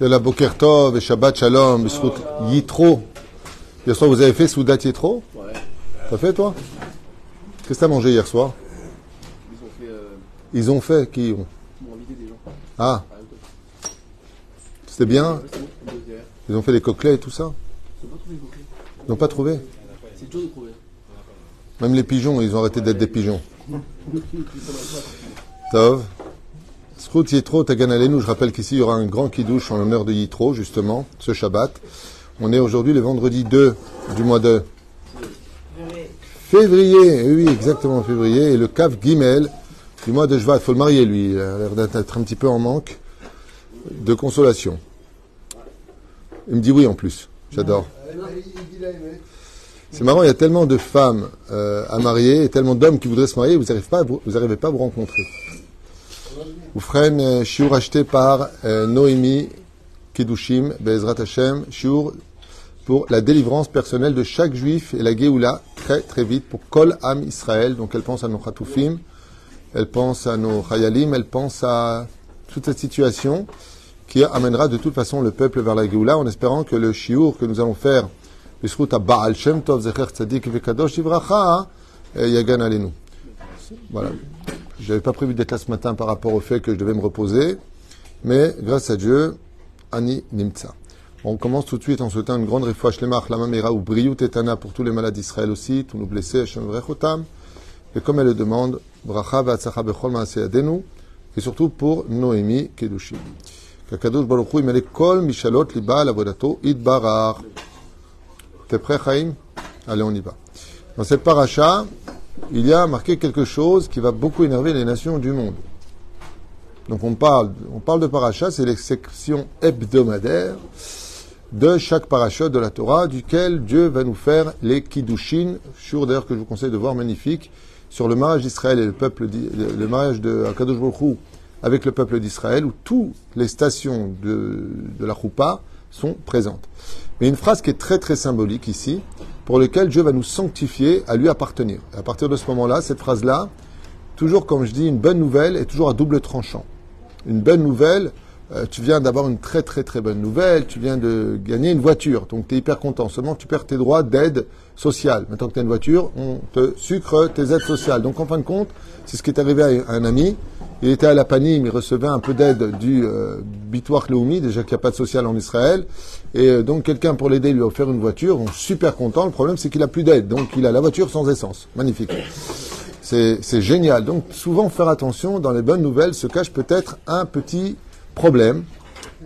la Boker Tov et Shabbat Shalom, Bisrout Yitro. Hier soir, vous avez fait Soudat Yitro? Ouais. T'as fait, toi? Qu'est-ce que t'as mangé hier soir? Ils ont fait. Euh, Ils ont fait, qui ont? Ils m'ont invité des gens. Ah, c'était bien? Ils ont fait les coquelets et tout ça? Ils n'ont pas trouvé les coquilles. Ils n'ont pas trouvé? C'est dur de trouver. Même les pigeons, ils ont arrêté d'être des pigeons. Tov. Yitro Tagan Alenu. Je rappelle qu'ici, il y aura un grand kidouche en l'honneur de Yitro, justement, ce Shabbat. On est aujourd'hui le vendredi 2 du mois de février. Eh Oui, exactement, février. Et le Kav Gimel du mois de Shvat. faut le marier, lui. Il a l'air d'être un petit peu en manque de consolation. Il me dit oui en plus. J'adore. C'est marrant, il y a tellement de femmes euh, à marier et tellement d'hommes qui voudraient se marier, vous n'arrivez pas, pas à vous rencontrer. Oufren, Shiur acheté par Noémie Kedushim, Bezrat Hashem, Shiur pour la délivrance personnelle de chaque juif et la Géoula très très vite pour Kol Am Israël. Donc elle pense à nos Khatoufim, elle pense à nos Hayalim, elle pense à toute cette situation qui amènera de toute façon le peuple vers la Géoula en espérant que le Shiur que nous allons faire, Baal Shem Tov Zecher Tzadik Vekadosh Ivracha, euh, Yagan Alenu. Voilà. Je n'avais pas prévu d'être là ce matin par rapport au fait que je devais me reposer, mais grâce à Dieu, Ani Nimtsa. On commence tout de suite en souhaitant une grande réfoua shlemach, la mamera ou briyut etana pour tous les malades d'Israël aussi, tous nos blessés, Hashem vrechotam. Et comme elle le demande, bracha v'atzacha bechol maaseh yadenu, et surtout pour Noémie Kedushim. Kakadosh Baruch Hu, kol mishalot liba al avodato idbarar. T'es prêt, Chaim? Allez, on y va. Dans cette paracha, il y a marqué quelque chose qui va beaucoup énerver les nations du monde. Donc on parle, on parle de paracha, c'est les sections hebdomadaires de chaque paracha de la Torah, duquel Dieu va nous faire les kiddushin, sur d'ailleurs que je vous conseille de voir magnifique, sur le mariage d'Israël et le peuple, le mariage de Akadosh avec le peuple d'Israël, où toutes les stations de, de la choupa sont présentes. Mais une phrase qui est très très symbolique ici, pour laquelle Dieu va nous sanctifier à lui appartenir. À partir de ce moment-là, cette phrase-là, toujours comme je dis, une bonne nouvelle est toujours à double tranchant. Une bonne nouvelle, euh, tu viens d'avoir une très très très bonne nouvelle, tu viens de gagner une voiture, donc tu es hyper content. Seulement tu perds tes droits d'aide sociale. Maintenant que tu as une voiture, on te sucre tes aides sociales. Donc en fin de compte, c'est ce qui est arrivé à un ami. Il était à la Panim, il recevait un peu d'aide du euh, Bitoir Leoumi, déjà qu'il n'y a pas de social en Israël. Et euh, donc quelqu'un pour l'aider lui a offert une voiture, super content. Le problème c'est qu'il a plus d'aide, donc il a la voiture sans essence. Magnifique. C'est génial. Donc souvent faire attention, dans les bonnes nouvelles se cache peut-être un petit problème.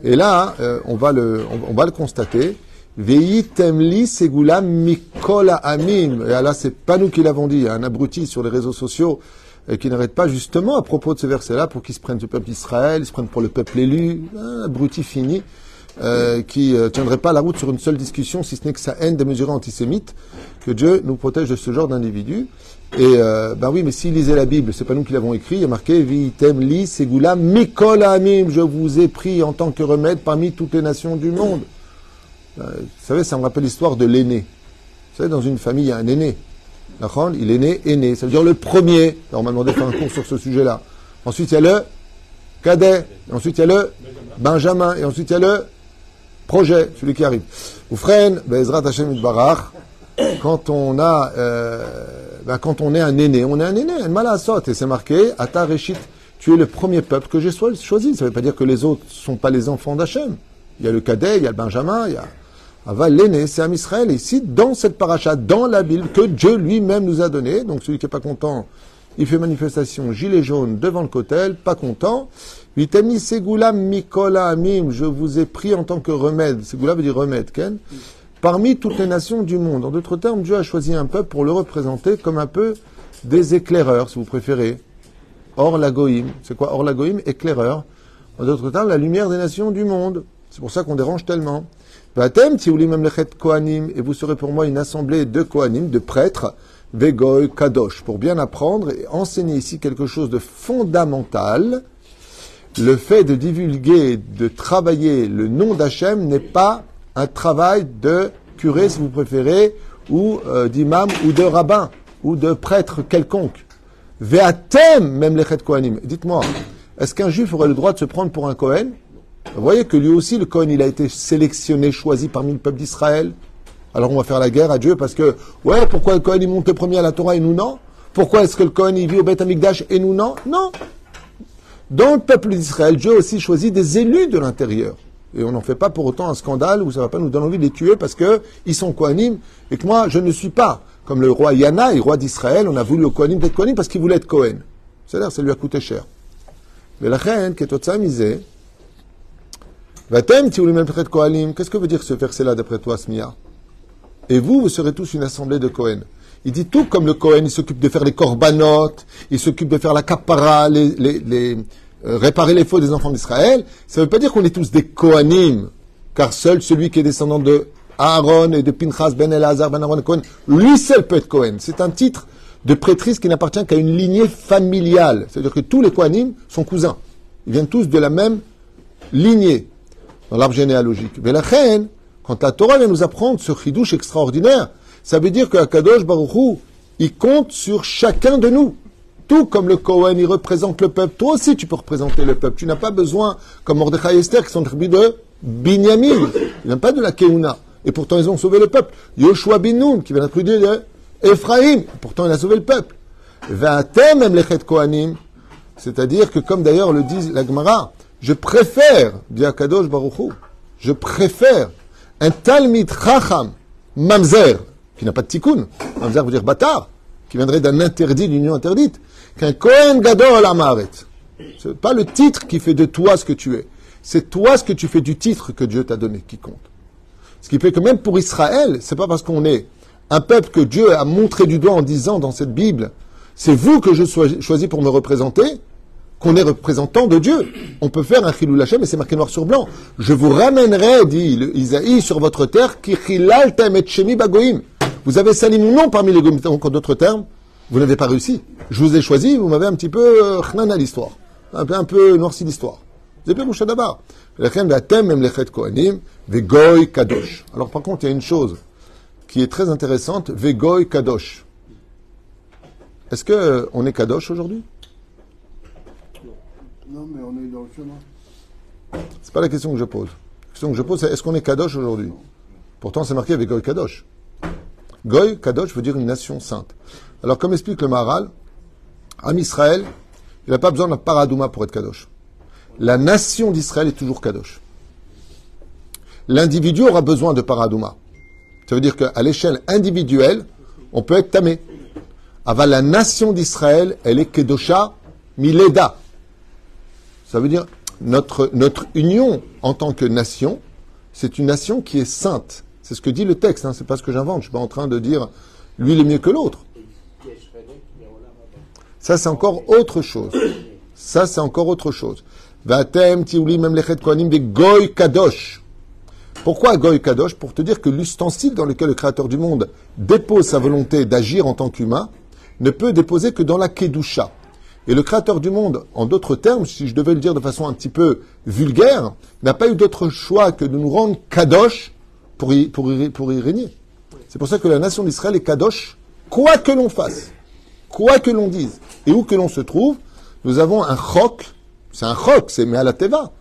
Et là, euh, on, va le, on, on constater. Veitemli segula mikola amim. Et là, c'est pas nous qui l'avons dit. Un abruti sur les réseaux sociaux euh, qui n'arrête pas justement à propos de ce verset-là pour qu'ils se prennent du peuple d'Israël, ils se prennent pour le peuple élu. Un abruti fini. euh, qui ne tiendrait pas la route sur une seule discussion, si ce n'est que sa haine démesurée antisémite, que Dieu nous protège de ce genre d'individus. Et euh, ben oui, mais s'il lisait la Bible, c'est pas nous qui l'avons écrit, il y a marqué Vitem li segula mikol amim, je vous ai pris en tant que remède parmi toutes les nations du monde. Euh, vous savez, ça me rappelle l'histoire de l'aîné. Vous savez, dans une famille, il y a un aîné. Il est né aîné, ça veut dire le premier. On m'a demandé de faire un cours sur ce sujet-là. Ensuite, il y a le cadet. Et ensuite, il y a le benjamin. Et ensuite, il y a le projet, celui qui arrive. Oufren, Bezrat Hashem Itbarach, quand on a, euh, ben, quand on est un aîné, on est un aîné, un malasot, et c'est marqué, Ata Reshit, tu es le premier peuple que j'ai choisi. Ça ne veut pas dire que les autres ne sont pas les enfants d'Hachem. Il y a le cadet, il y a le benjamin, il y a Ava, l'aîné, c'est Am Israël. Ici, dans cette paracha, dans la Bible, que Dieu lui-même nous a donné, donc celui qui n'est pas content, il fait manifestation gilet jaune devant le cotel, pas content. Vitami Segula Mikola Amim, je vous ai pris en tant que remède. Segula veut dire remède, Ken. Parmi toutes les nations du monde. En d'autres termes, Dieu a choisi un peuple pour le représenter comme un peu des éclaireurs, si vous préférez. Or la Goïm. C'est quoi Or la Goïm Éclaireur. En d'autres termes, la lumière des nations du monde. C'est pour ça qu'on dérange tellement. Et vous serez pour moi une assemblée de kohanim, de prêtres, vegoy kadosh, pour bien apprendre et enseigner ici quelque chose de fondamental. Le fait de divulguer, de travailler le nom d'Hachem n'est pas un travail de curé, si vous préférez, ou euh, d'imam, ou de rabbin, ou de prêtre quelconque. Ve'atem, même les kohanim. Dites-moi, est-ce qu'un juif aurait le droit de se prendre pour un Kohen? Vous voyez que lui aussi, le Cohen, il a été sélectionné, choisi parmi le peuple d'Israël. Alors on va faire la guerre à Dieu parce que, ouais, pourquoi le Cohen il monte le premier à la Torah et nous non? Pourquoi est-ce que le Cohen il vit au Beth Amikdash et nous non? Non. Dans le peuple d'Israël, Dieu aussi choisit des élus de l'intérieur. Et on n'en fait pas pour autant un scandale où ça va pas nous donner envie de les tuer parce que ils sont Kohanim et que moi je ne suis pas. Comme le roi Yanaï, roi d'Israël, on a voulu au Kohanim d'être Kohanim parce qu'il voulait être Cohen. C'est-à-dire, ça lui a coûté cher. Mais la reine, qui est qu'est-ce que veut dire ce verset-là d'après toi, Smia? Et vous, vous serez tous une assemblée de Kohen. Il dit tout comme le Kohen, il s'occupe de faire les corbanotes, il s'occupe de faire la kapara, les, euh, réparer les faux des enfants d'Israël. Ça ne veut pas dire qu'on est tous des Kohanim, car seul celui qui est descendant de Aaron et de Pinchas ben Elazar ben Aaron Cohen, lui seul peut être Kohen. C'est un titre de prêtrise qui n'appartient qu'à une lignée familiale. C'est-à-dire que tous les Kohanim sont cousins. Ils viennent tous de la même lignée dans l'arbre généalogique. Mais la reine, quand la Torah vient nous apprendre ce chidouche extraordinaire, ça veut dire que Kadosh Baruchou, il compte sur chacun de nous. Tout comme le Kohen, il représente le peuple. Toi aussi, tu peux représenter le peuple. Tu n'as pas besoin, comme Mordechai Esther, qui sont tribus de Binyamin. Ils n'ont pas de la Keuna. Et pourtant, ils ont sauvé le peupe. Yoshua bin Nun, qui vient d'être de Ephraim. Pourtant, il a sauvé le peuple. Va'atem emlechet Kohanim. C'est-à-dire que, comme d'ailleurs le dit la Gemara, je préfère, dit Akadosh Baruchou, je préfère un Talmid Chacham, Mamzer, qui n'a pas de tikkun. Mamzer veut dire bâtard, qui viendrait d'un interdit, d'une union interdite, qu'un Kohen Gadol Amaret. C'est pas le titre qui fait de toi ce que tu es. C'est toi ce que tu fais du titre que Dieu t'a donné qui compte. Ce qui fait que même pour Israël, c'est pas parce qu'on est un peuple que Dieu a montré du doigt en disant dans cette Bible, c'est vous que je choisis pour me représenter, qu'on est représentant de Dieu. On peut faire un chilou lachem, mais c'est marqué noir sur blanc. Je vous ramènerai, dit Isaïe, sur votre terre, qui et bagoim. Vous avez sali mon nom parmi les goïms. En d'autres termes, vous n'avez pas réussi. Je vous ai choisi, vous m'avez un petit peu euh, à l'histoire. Un peu, un peu noirci l'histoire. Vous avez bien d'abord. kadosh. Alors par contre, il y a une chose qui est très intéressante, vegoy kadosh. Est-ce qu'on euh, est kadosh aujourd'hui? Non, mais on est dans le chemin. C'est pas la question que je pose. La question que je pose, c'est est-ce qu'on est kadosh aujourd'hui? Pourtant, c'est marqué avec goy kadosh. Goy kadosh veut dire une nation sainte. Alors, comme explique le Maharal, Am Israël, il n'a pas besoin d'un paradouma pour être kadosh. La nation d'Israël est toujours kadosh. L'individu aura besoin de paradouma. Ça veut dire qu'à l'échelle individuelle, on peut être tamé. Avant la nation d'Israël, elle est kedosha mileda. Ça veut dire notre, notre union en tant que nation, c'est une nation qui est sainte. C'est ce que dit le texte, hein, c'est pas ce que j'invente. Je suis pas en train de dire lui il est mieux que l'autre. Ça c'est encore autre chose. Ça c'est encore autre chose. Kohanim goy kadosh. Pourquoi Goy Kadosh? Pour te dire que l'ustensile dans lequel le Créateur du monde dépose sa volonté d'agir en tant qu'humain ne peut déposer que dans la Kedusha. Et le Créateur du monde, en d'autres termes, si je devais le dire de façon un petit peu vulgaire, n'a pas eu d'autre choix que de nous rendre Kadosh pour y, régner. C'est pour ça que la nation d'Israël est Kadosh, quoi que l'on fasse, quoi que l'on dise, et où que l'on se trouve, nous avons un chok, c'est un chok, c'est mais à la teva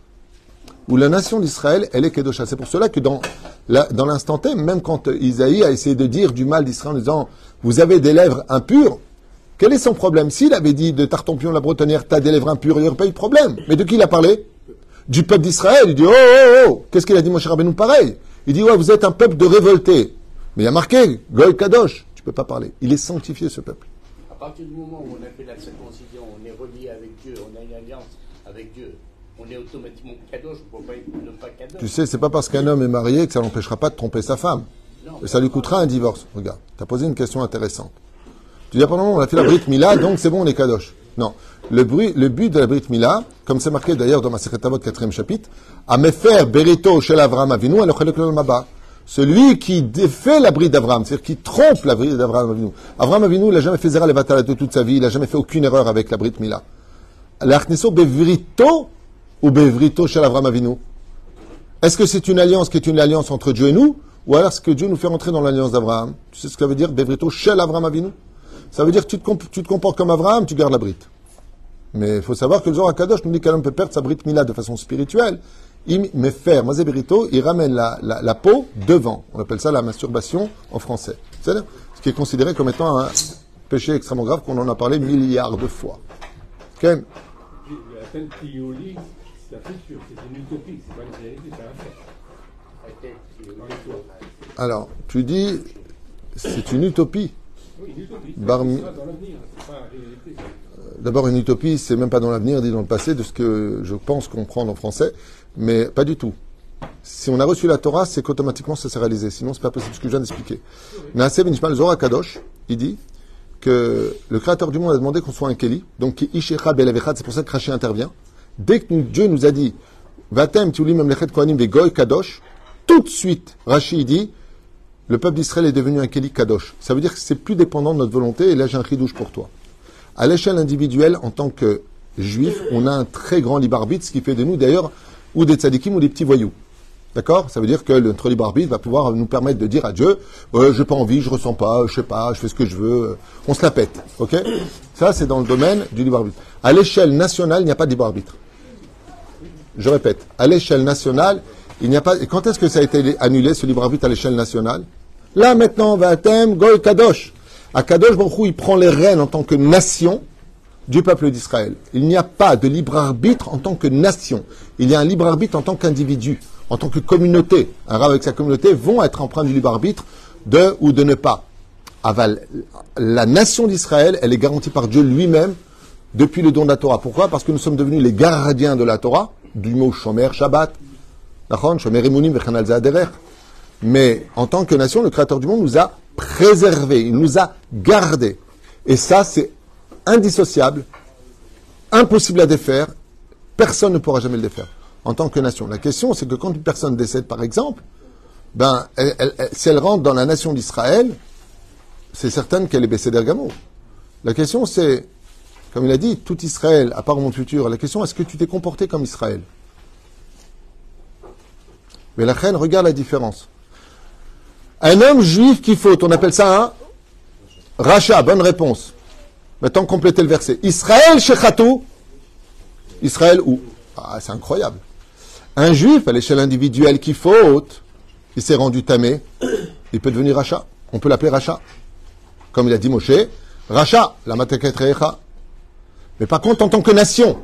où la nation d'Israël, elle est Kedosha. C'est pour cela que dans, dans l'instant T, même quand Isaïe a essayé de dire du mal d'Israël en disant Vous avez des lèvres impures, quel est son problème S'il avait dit de Tartampion la Bretonnière, t'as des lèvres impures, il n'y aurait pas eu de problème. Mais de qui il a parlé Du peuple d'Israël. Il dit Oh, oh, oh Qu'est-ce qu'il a dit, mon cher Rabbeinu Pareil. Il dit Ouais, vous êtes un peuple de révoltés. Mais il y a marqué Goy Kadosh. Tu peux pas parler. Il est sanctifié, ce peuple. À partir du moment où on a fait la circoncision, on est relié avec Dieu, on a une alliance avec Dieu on est automatiquement kadosh, on ne pas être ne pas kadosh. Tu sais, c'est pas parce qu'un homme est marié que ça l'empêchera pas de tromper sa femme. Et ça lui coûtera un divorce. Regarde, tu as posé une question intéressante. Tu dis, ah, pendant on a fait la Brit Mila, donc c'est bon, on est kadosh. Non. Le, bruit, le but de la Brit Mila, comme c'est marqué d'ailleurs dans ma Sekretavot, quatrième chapitre, à me faire Berito chez l'Avram Avinu, alors Maba. Celui qui défait la bride d'Avram, c'est-à-dire qui trompe la bride d'Avram Avinu. Avram Avinu, il n'a jamais fait Zera Levatal de toute sa vie, il n'a jamais fait aucune erreur avec la Brit Mila. L'Achneso Bevrito ou Bevrito chez Avram Avinu? Est-ce que c'est une alliance qui est une alliance entre Dieu et nous Ou alors est-ce que Dieu nous fait rentrer dans l'alliance d'Abraham? Tu sais ce que ça veut dire Bevrito chez Avram Avinu? Ça veut dire que tu te, tu te comportes comme Abraham, tu gardes la brite. Mais il faut savoir que le Zohar Kadosh nous dit qu'un homme peut perdre sa brite mila de façon spirituelle Il me faire, Mazébérito, il ramène la, la, la peau devant. On appelle ça la masturbation en français. C'est-à-dire ce qui est considéré comme étant un péché extrêmement grave qu'on en a parlé milliards de fois. Ken La peine qui est au lit, c'est un futur, c'est une utopie, c'est pas une réalité, c'est un fait. Dans l'histoire. Alors, tu dis, c'est une utopie. D'abord, une utopie, c'est même pas dans l'avenir, dit dans le passé, de ce que je pense comprendre en français, mais pas du tout. Si on a reçu la Torah, c'est qu'automatiquement ça s'est réalisé. Sinon, c'est pas possible ce que je viens d'expliquer. Ben Ishmael Zohar Kadosh, il dit que le Créateur du monde a demandé qu'on soit un Keli, donc qui Ishecha Belavechad, c'est pour ça que Rashi intervient. Dès que Dieu nous a dit Vatem Tiulim Kohanim Vegoy Kadosh, tout de suite, Rashi dit le peuple d'Israël est devenu un Keli Kadosh. Ça veut dire que c'est plus dépendant de notre volonté, et là j'ai un chidouche pour toi. À l'échelle individuelle, en tant que juif, on a un très grand libre arbitre, ce qui fait de nous d'ailleurs ou des tzadikim ou des petits voyous. D'accord? Ça veut dire que notre libre arbitre va pouvoir nous permettre de dire à Dieu euh, j'ai pas envie, je ressens pas, je sais pas, je fais ce que je veux, euh, on se la pète. Ok? Ça, c'est dans le domaine du libre arbitre. À l'échelle nationale, il n'y a pas de libre arbitre. Je répète, à l'échelle nationale, il n'y a pas. Et quand est-ce que ça a été annulé, ce libre arbitre à l'échelle nationale? Là, maintenant, Vatem, Goy Kadosh. À Kadosh Baruch il prend les rênes en tant que nation du peuple d'Israël. Il n'y a pas de libre arbitre en tant que nation. Il y a un libre arbitre en tant qu'individu, en tant que communauté. Un rab avec sa communauté vont être empreints du libre arbitre de ou de ne pas. Aval, la nation d'Israël, elle est garantie par Dieu lui-même depuis le don de la Torah. Pourquoi? Parce que nous sommes devenus les gardiens de la Torah, du mot Shomer Shabbat. Shomer Mais en tant que nation, le Créateur du monde nous a préservés, il nous a gardés. Et ça, c'est indissociable, impossible à défaire, personne ne pourra jamais le défaire en tant que nation. La question, c'est que quand une personne décède, par exemple, ben, elle- si elle rentre dans la nation d'Israël, c'est certain qu'elle est baissée d'Ergamo. La question, c'est, comme il a dit, tout Israël, à part monde futur, la question, est-ce que tu t'es comporté comme Israël? Mais la reine, regarde la différence. Un homme juif qui faute, on appelle ça un rachat, bonne réponse. Maintenant, complétez le verset. Israël shechatou. Israël où Ah, c'est incroyable. Un juif, à l'échelle individuelle qui faute, il s'est rendu tamé, il peut devenir rachat. On peut l'appeler rachat. Comme il a dit Moshe, rachat, la mateket recha. Mais par contre, en tant que nation,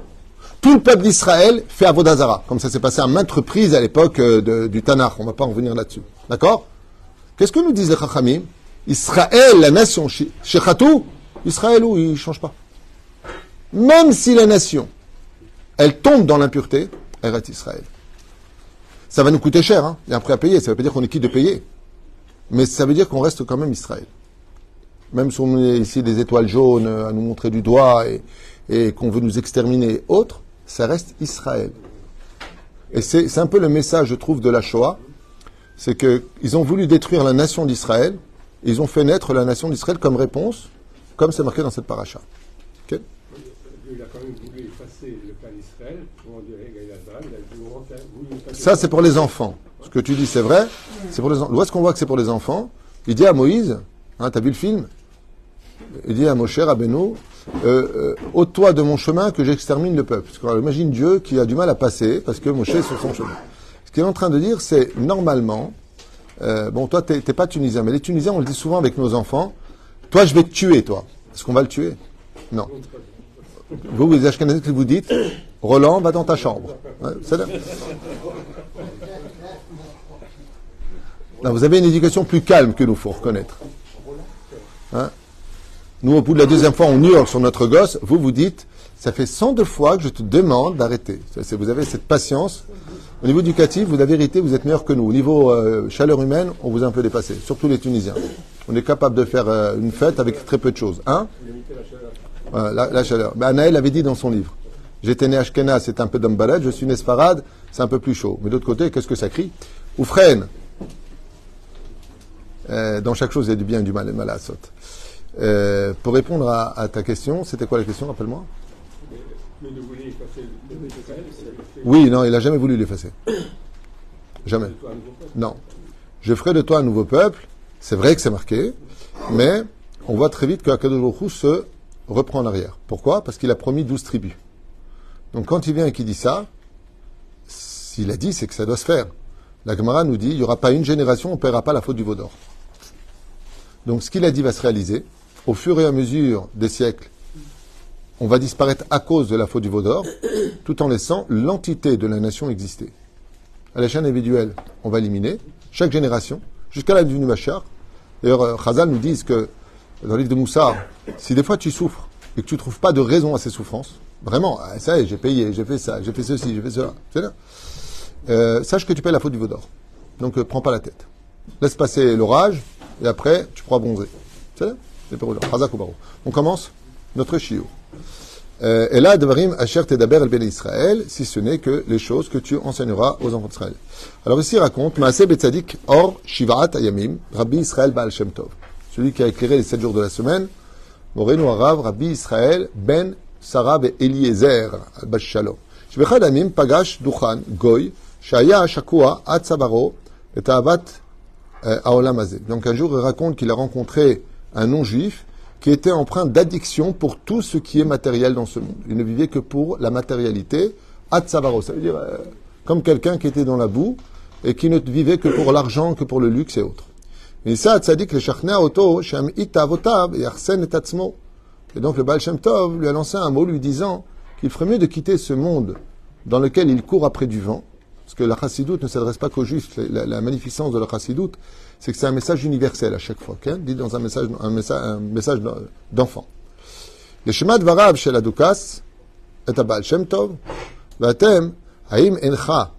tout le peuple d'Israël fait Avodazara, comme ça s'est passé à maintes reprises à l'époque euh, du Tanakh. On ne va pas en revenir là-dessus. D'accord? Qu'est-ce que nous disent les Chachamim? Israël, la nation, Shechatou, Israël où il ne change pas. Même si la nation, elle tombe dans l'impureté, elle reste Israël. Ça va nous coûter cher, hein il y a un prix à payer. Ça ne veut pas dire qu'on est quitte de payer. Mais ça veut dire qu'on reste quand même Israël. Même si on est ici des étoiles jaunes euh, à nous montrer du doigt et, et qu'on veut nous exterminer et autres, ça reste Israël. Et c'est un peu le message, je trouve, de la Shoah. C'est qu'ils ont voulu détruire la nation d'Israël. et Ils ont fait naître la nation d'Israël comme réponse, comme c'est marqué dans cette paracha. Ok? Dieu il a quand même voulu effacer le plan d'Israël, effacer- Ça, c'est pour les enfants. Ce que tu dis, c'est vrai. C'est pour les enfants. Où est-ce qu'on voit que c'est pour les enfants? Il dit à Moïse, hein, t'as vu le film? Il dit à Moshe Rabbeinu, euh, euh, ôte-toi de mon chemin que j'extermine le peuple. Parce alors, imagine Dieu qui a du mal à passer parce que Moshe est sur son chemin. Ce qu'il est en train de dire, c'est normalement, euh, bon, toi, t'es pas tunisien, mais les Tunisiens, on le dit souvent avec nos enfants, toi, je vais te tuer, toi. Est-ce qu'on va le tuer? Non. Vous, vous, les Ashkenazis, vous dites, Roland, va dans ta chambre. Vous avez une éducation plus calme que nous, faut reconnaître. Hein? Nous, au bout de la deuxième fois, on hurle sur notre gosse. Vous, vous dites, ça fait 102 fois que je te demande d'arrêter. Vous avez cette patience. Au niveau éducatif, vous, la vérité, vous êtes meilleur que nous. Au niveau euh, chaleur humaine, on vous a un peu dépassé. Surtout les Tunisiens. On est capable de faire euh, une fête avec très peu de choses. Hein? La, la chaleur. Ben, Anaël avait dit dans son livre. J'étais né à Ashkenaz, c'est un peu d'Ambalad. Je suis né Sfarad, c'est un peu plus chaud. Mais d'autre côté, qu'est-ce que ça crie? Oufren. Euh, dans chaque chose, il y a du bien et du mal, et mal à saute. Euh, pour répondre à, à ta question, c'était quoi la question, rappelle-moi Dieu ne voulait effacer le plan d'Israël, c'est fait Oui, non, il a jamais voulu l'effacer. Jamais. Non. Je ferai de toi un nouveau peuple. C'est vrai que c'est marqué, mais on voit très vite que Akadosh Baruch Hu se reprend en arrière. Pourquoi? Parce qu'il a promis 12 tribus. Donc quand il vient et qu'il dit ça, S'il a dit, c'est que ça doit se faire. La Gemara nous dit, il n'y aura pas une génération, on ne paiera pas la faute du veau d'or. Donc ce qu'il a dit va se réaliser. Au fur et à mesure des siècles, on va disparaître à cause de la faute du veau d'or, tout en laissant l'entité de la nation exister. À l'échelle individuelle, on va éliminer chaque génération, jusqu'à la venue du Machar. D'ailleurs, euh, Chazal nous dit que dans le livre de Moussard, si des fois tu souffres et que tu ne trouves pas de raison à ces souffrances, vraiment, ah, ça y est, j'ai payé, j'ai fait ça, j'ai fait ceci, j'ai fait cela. Euh, sache que tu payes la faute du veau d'or. Donc, euh, prends pas la tête. Laisse passer l'orage, et après, tu pourras bronzer. C'est là. On commence notre chiot. Euh, et là, Devarim, Asher Tedaber El Ben Israël, si ce n'est que les choses que tu enseigneras aux enfants d'Israël. Alors ici, il raconte, Maaseh Betzadik Or Shivaat Ayamim, Rabbi Israël Baal Shem Tov. Celui qui a éclairé les sept jours de la semaine, Moreno Arav, Rabbi Israël Ben Sarab ben et Eliezer, Al Shalom. Shbechad Amim Pagash Duchan Goy, Shaya Shakua Atzabaro, et euh, Aolam Donc un jour, il raconte qu'il a rencontré un non-juif qui était empreint d'addiction pour tout ce qui est matériel dans ce monde. Il ne vivait que pour la matérialité. Ad savaro, ça veut dire euh, comme quelqu'un qui était dans la boue et qui ne vivait que pour l'argent, que pour le luxe et autres. Et ça, tzaddik le shachna auto, shem itavotav et arsen et atzmo. Et donc le Baal Shem Tov lui a lancé un mot lui disant qu'il ferait mieux de quitter ce monde dans lequel il court après du vent, parce que la chassidoute ne s'adresse pas qu'aux justes. La magnificence de la chassidoute, c'est que c'est un message universel à chaque fois, okay? dit dans un message, un message, un message d'enfant. Le Shema Dvarav chez la Dukas est à Baal Shem Tov, Vatem, Haim Encha,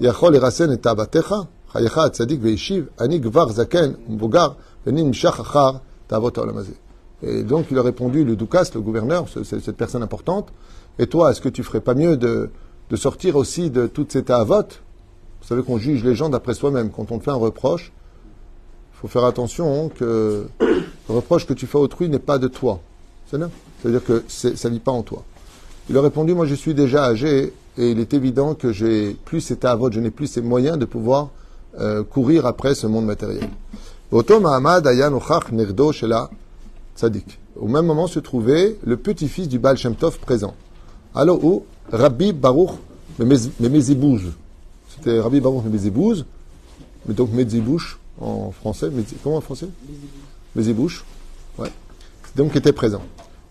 Yachol Erasen et Tabatecha, Hayecha Atzadik Veishiv, Ani Gvar Zaken, Mbogar, Venim Shachachar, Tavot Olamazé. Et donc il a répondu, le Dukas, le gouverneur, cette personne importante, et toi, est-ce que tu ferais pas mieux de, de sortir aussi de toutes ces tavotes Vous savez qu'on juge les gens d'après soi-même. Quand on te fait un reproche, il faut faire attention que le reproche que tu fais à autrui n'est pas de toi. C'est là C'est-à-dire que ça ne vit pas en toi. Il a répondu, moi je suis déjà âgé et il est évident que j'ai plus ces tavotes, je n'ai plus ces moyens de pouvoir euh, courir après ce monde matériel. Au même moment se trouvait le petit-fils du Baal Shem Tov présent. Alors où? Rabbi Baruch Mezibouz. C'était Rabbi Baruch Mezibouz, mais donc Mezibouche en français. comment en français? Mezibouche. Ouais. Donc était présent.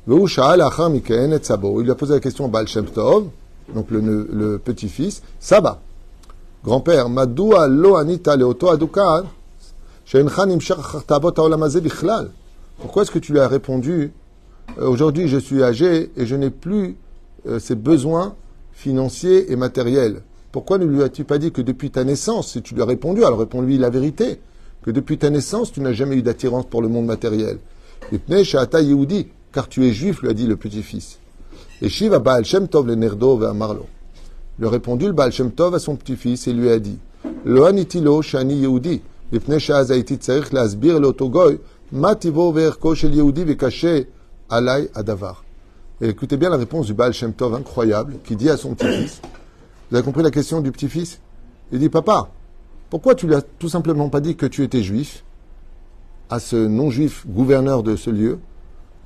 Il lui a posé la question à Baal donc le, petit-fils, Saba, grand-père, Madoua lo anita leoto adukan, pourquoi est-ce que tu lui as répondu Aujourd'hui, je suis âgé et je n'ai plus euh, ces besoins financiers et matériels? Pourquoi ne lui as-tu pas dit que depuis ta naissance, si tu lui as répondu, alors réponds-lui la vérité, que depuis ta naissance, tu n'as jamais eu d'attirance pour le monde matériel. Yehudi, car tu es juif, lui a dit le petit-fils. Et Shiva Baal Shem Tov le Nerdo Marlo. Lui a répondu le Baal Shem Tov à son petit-fils et lui a dit Lo anitilo shani Yehudi, tzarich lasbir l'otogoy, ma tivo ve'erko shel Yehudi ve'kaché alay adavar. Et écoutez bien la réponse du Baal Shem Tov incroyable qui dit à son petit-fils Vous avez compris la question du petit-fils? Il dit Papa, pourquoi tu lui as tout simplement pas dit que tu étais juif à ce non-juif gouverneur de ce lieu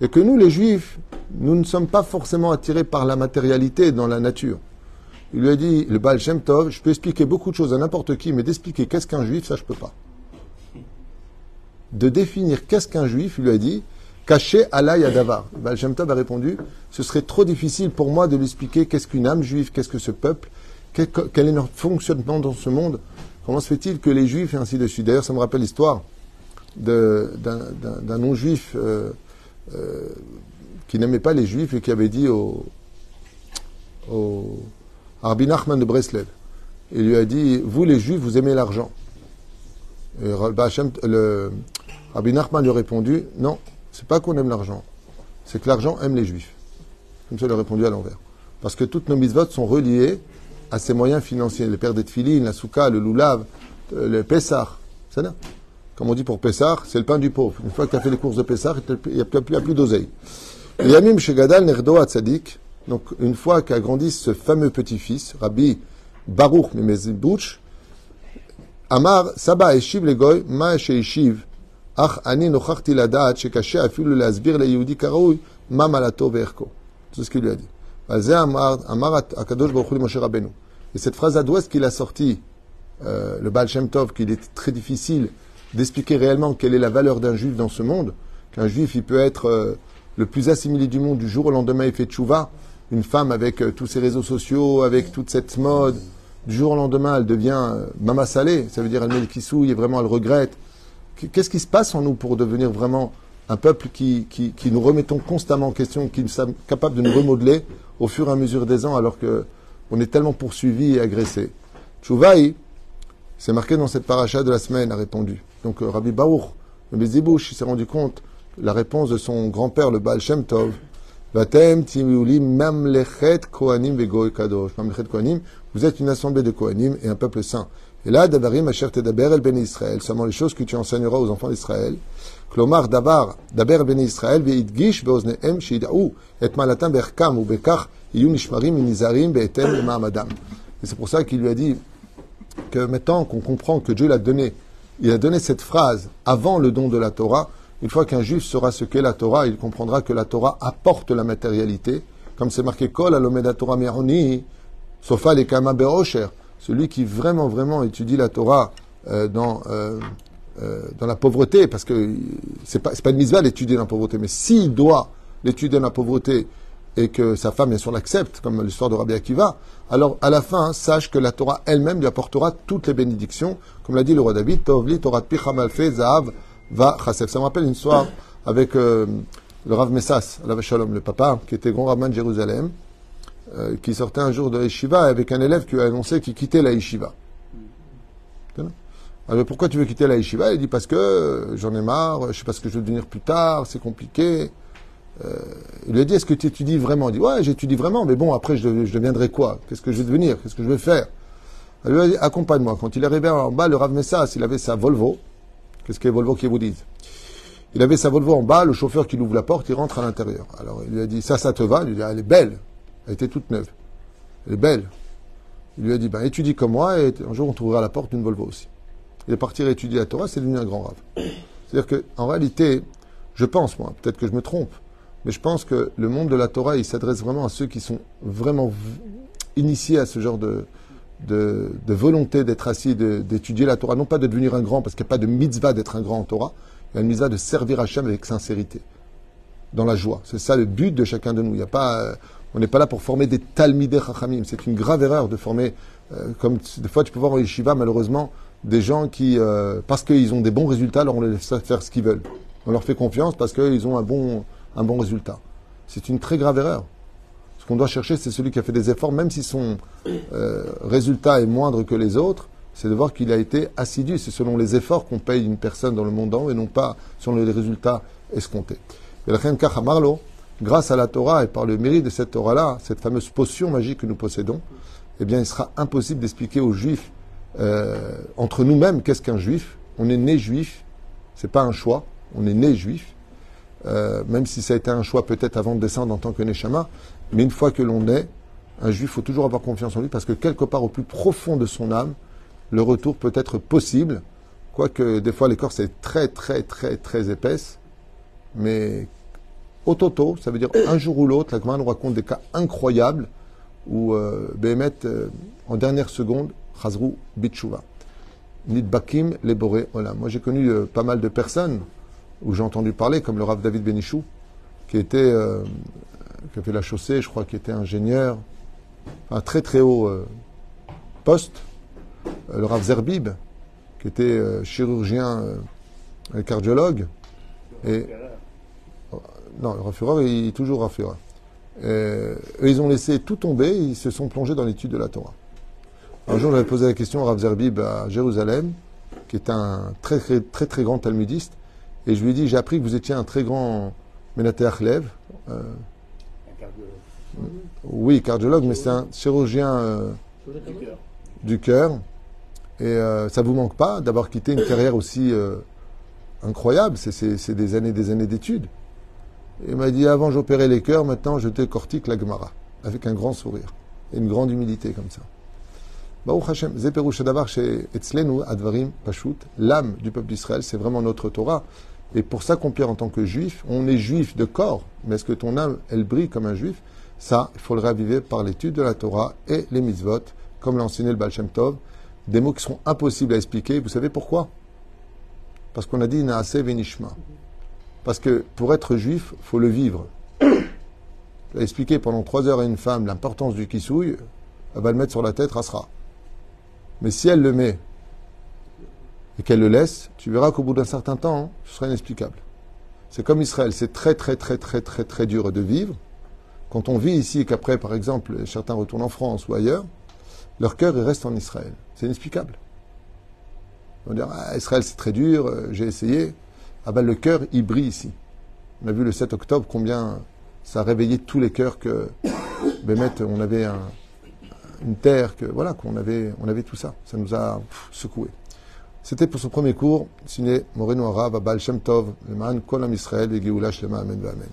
et que nous, les juifs, nous ne sommes pas forcément attirés par la matérialité dans la nature? Il lui a dit, le Baal je peux expliquer beaucoup de choses à n'importe qui, mais d'expliquer qu'est-ce qu'un juif, ça je peux pas. De définir qu'est-ce qu'un juif, il lui a dit, caché Allah Yadavar. Baal Shem Tov a répondu Ce serait trop difficile pour moi de lui expliquer qu'est-ce qu'une âme juive, qu'est-ce que ce peuple, quel, est notre fonctionnement dans ce monde. Comment se fait-il que les juifs et ainsi de suite? D'ailleurs, ça me rappelle l'histoire d'un non-juif euh, euh, qui n'aimait pas les juifs et qui avait dit au, au Arbin Nachman de Breslev il lui a dit Vous, les juifs, vous aimez l'argent. Et le Rabbi Nachman lui a répondu Non, c'est pas qu'on aime l'argent, c'est que l'argent aime les juifs. Comme ça, il a répondu à l'envers. Parce que toutes nos mitzvot sont reliées à ses moyens financiers. Le père des tfilines, la souka, le loulav, euh, le pessar. Comme on dit pour pessar, c'est le pain du pauvre. Une fois que tu fait les courses de pessar, il n'y a plus, plus d'oseille. Yamim Shegadal Nerdo Tzadik. Donc, une fois qu'a grandi ce fameux petit-fils, Rabbi Baruch Memezibouch, Amar Saba Eshiv Legoy, Ma Eshiv, Ach Ani Nochachti Ladat, Shekaché Afil Lasbir Le Yehudi Karaoui, Ma Malato Verko. C'est ce qu'il lui a dit. Bah, et cette phrase à d'ouest qu'il a sortie, euh, le Baal Shem Tov, qu'il est très difficile d'expliquer réellement quelle est la valeur d'un juif dans ce monde, qu'un juif, il peut être euh, le plus assimilé du monde du jour au lendemain, il fait tchouva, une femme avec euh, tous ses réseaux sociaux, avec toute cette mode, du jour au lendemain, elle devient mama salée, ça veut dire elle met le kissou, et vraiment elle regrette. Qu'est-ce qui se passe en nous pour devenir vraiment un peuple qui, nous remettons constamment en question, qui nous sommes capables de nous remodeler au fur et à mesure des ans alors que on est tellement poursuivi et agressé. Tchouvaï, c'est marqué dans cette paracha de la semaine, a répondu. Donc euh, Rabbi Baruch, le Bézibouche, il s'est rendu compte, la réponse de son grand-père, le Baal Shem Tov, Vatem mamlechet. Mamlechet kohanim, vous êtes une assemblée de kohanim et un peuple saint. Et là, Davarim asher tedaber el ben Israël, seulement les choses que tu enseigneras aux enfants d'Israël. Klomar dabar, daber ben Israël, veidgish beoznehem shida'u, et malatam berkam, ou bekach, iyu nishmarim minizarim beetem le ma'amadam. Et c'est pour ça qu'il lui a dit que maintenant qu'on comprend que Dieu l'a donné, il a donné cette phrase avant le don de la Torah, une fois qu'un juif saura ce qu'est la Torah, il comprendra que la Torah apporte la matérialité, comme c'est marqué Kol alomeda Torah meroni, sofa kama be'osher. Celui qui vraiment, vraiment étudie la Torah euh, dans, euh, euh, dans la pauvreté, parce que c'est pas, pas une mitzvah d'étudier dans la pauvreté, mais s'il doit l'étudier dans la pauvreté et que sa femme, bien sûr, l'accepte, comme l'histoire de Rabbi Akiva, alors à la fin, sache que la Torah elle-même lui apportera toutes les bénédictions, comme l'a dit le roi David, Tovli, Torah Pichamalfe, Zahav, Va. Ça me rappelle une histoire avec le Rav Messas, le papa, qui était grand rabbin de Jérusalem, euh, qui sortait un jour de Yeshiva avec un élève qui a annoncé qu'il quittait la Yeshiva. Alors pourquoi tu veux quitter la Yeshiva? Il dit parce que euh, j'en ai marre, je sais pas ce que je veux devenir plus tard, c'est compliqué. Euh, il lui a dit est-ce que tu étudies vraiment? Il dit ouais j'étudie vraiment, mais bon après je, deviendrai quoi? Qu'est-ce que je vais devenir? Qu'est-ce que je vais faire? Elle lui a dit accompagne-moi. Quand il est arrivé en bas, le Rav Messas, il avait sa Volvo. Qu'est-ce que les Volvo qui vous disent Il avait sa Volvo en bas, le chauffeur qui lui ouvre la porte, il rentre à l'intérieur. Alors il lui a dit ça, ça te va? Il lui a dit elle est belle. Elle était toute neuve. Elle est belle. Il lui a dit ben étudie comme moi et un jour on trouvera la porte d'une Volvo aussi. Il est parti étudier la Torah, c'est devenu un grand rave. C'est-à-dire qu'en réalité, je pense, moi, peut-être que je me trompe, mais je pense que le monde de la Torah, il s'adresse vraiment à ceux qui sont vraiment initiés à ce genre de, volonté d'être assis, d'étudier la Torah, non pas de devenir un grand, parce qu'il n'y a pas de mitzvah d'être un grand en Torah, il y a une mitzvah de servir Hachem avec sincérité, dans la joie. C'est ça le but de chacun de nous. Il y a pas, euh, on n'est pas là pour former des talmidei chachamim. C'est une grave erreur de former, euh, comme des fois tu peux voir en yeshiva, malheureusement, des gens qui, euh, parce qu'ils ont des bons résultats, alors on les laisse faire ce qu'ils veulent. On leur fait confiance parce qu'ils ont un bon, un bon résultat. C'est une très grave erreur. Ce qu'on doit chercher, c'est celui qui a fait des efforts, même si son euh, résultat est moindre que les autres, c'est de voir qu'il a été assidu. C'est selon les efforts qu'on paye une personne dans le monde et non pas selon les résultats escomptés. Et la grâce à la Torah et par le mérite de cette Torah-là, cette fameuse potion magique que nous possédons, eh bien, il sera impossible d'expliquer aux Juifs euh, entre nous-mêmes qu'est-ce qu'un Juif. On est né Juif, c'est pas un choix. On est né Juif, euh, même si ça a été un choix peut-être avant de descendre en tant que Neshama. Mais une fois que l'on est un Juif, faut toujours avoir confiance en lui parce que quelque part au plus profond de son âme, le retour peut être possible. Quoique des fois l'écorce est très très très très épaisse, mais au toto, ça veut dire un jour ou l'autre, la Gemara nous raconte des cas incroyables où euh, Behemet, euh, en dernière seconde, Chazrou Bitshuva. Nidbakim Leboré Olam. Moi j'ai connu euh, pas mal de personnes où j'ai entendu parler, comme le Rav David Benichou, qui était, euh, qui a fait la chaussée, je crois, qui était ingénieur, un très très haut poste. Le Rav Zerbib, qui était chirurgien cardiologue. Et, non, Führer, il est toujours Führer. Euh, ils ont laissé tout tomber, ils se sont plongés dans l'étude de la Torah. Un jour, j'avais posé la question à Rav Zerbib à Jérusalem, qui est un très très très, très grand talmudiste, et je lui ai dit, j'ai appris que vous étiez un très grand Menateach Lev. Euh, Un cardiologue. oui, cardiologue, mais c'est un chirurgien euh, Du cœur. Et euh, ça vous manque pas d'avoir quitté une carrière aussi euh, incroyable? C'est des années des années d'études. Il m'a dit, avant j'opérais les cœurs, maintenant je décortique la Gemara, avec un grand sourire et une grande humilité comme ça. Baruch Hashem, chez Etzlenu Advarim Pashut, l'âme du peuple d'Israël, c'est vraiment notre Torah. Et pour s'accomplir en tant que juif, on est juif de corps, mais est-ce que ton âme, elle brille comme un juif? Ça, il faut le raviver par l'étude de la Torah et les mitzvot, comme l'a enseigné le Baal Tov, des mots qui sont impossibles à expliquer. Vous savez pourquoi? Parce qu'on a dit Naase Venishma. Parce que pour être juif, faut le vivre. J'ai expliqué pendant trois heures à une femme l'importance du kissouille, elle va le mettre sur la tête, rasera. Mais si elle le met et qu'elle le laisse, tu verras qu'au bout d'un certain temps, ce sera inexplicable. C'est comme Israël, c'est très très très très très très dur de vivre. Quand on vit ici et qu'après, par exemple, certains retournent en France ou ailleurs, leur cœur reste en Israël. C'est inexplicable. On va dire, ah, Israël c'est très dur, euh, j'ai essayé. Ah ben le cœur, il brille ici. On a vu le 7 octobre combien ça a réveillé tous les cœurs que Bémet, on avait un, une terre, que voilà, qu'on avait, on avait tout ça. Ça nous a secoué. C'était pour ce premier cours, signé Moreno Arav, Abal Shem Tov, le Man Kolam Israël, et Géoula Shlema, Amen, Amen.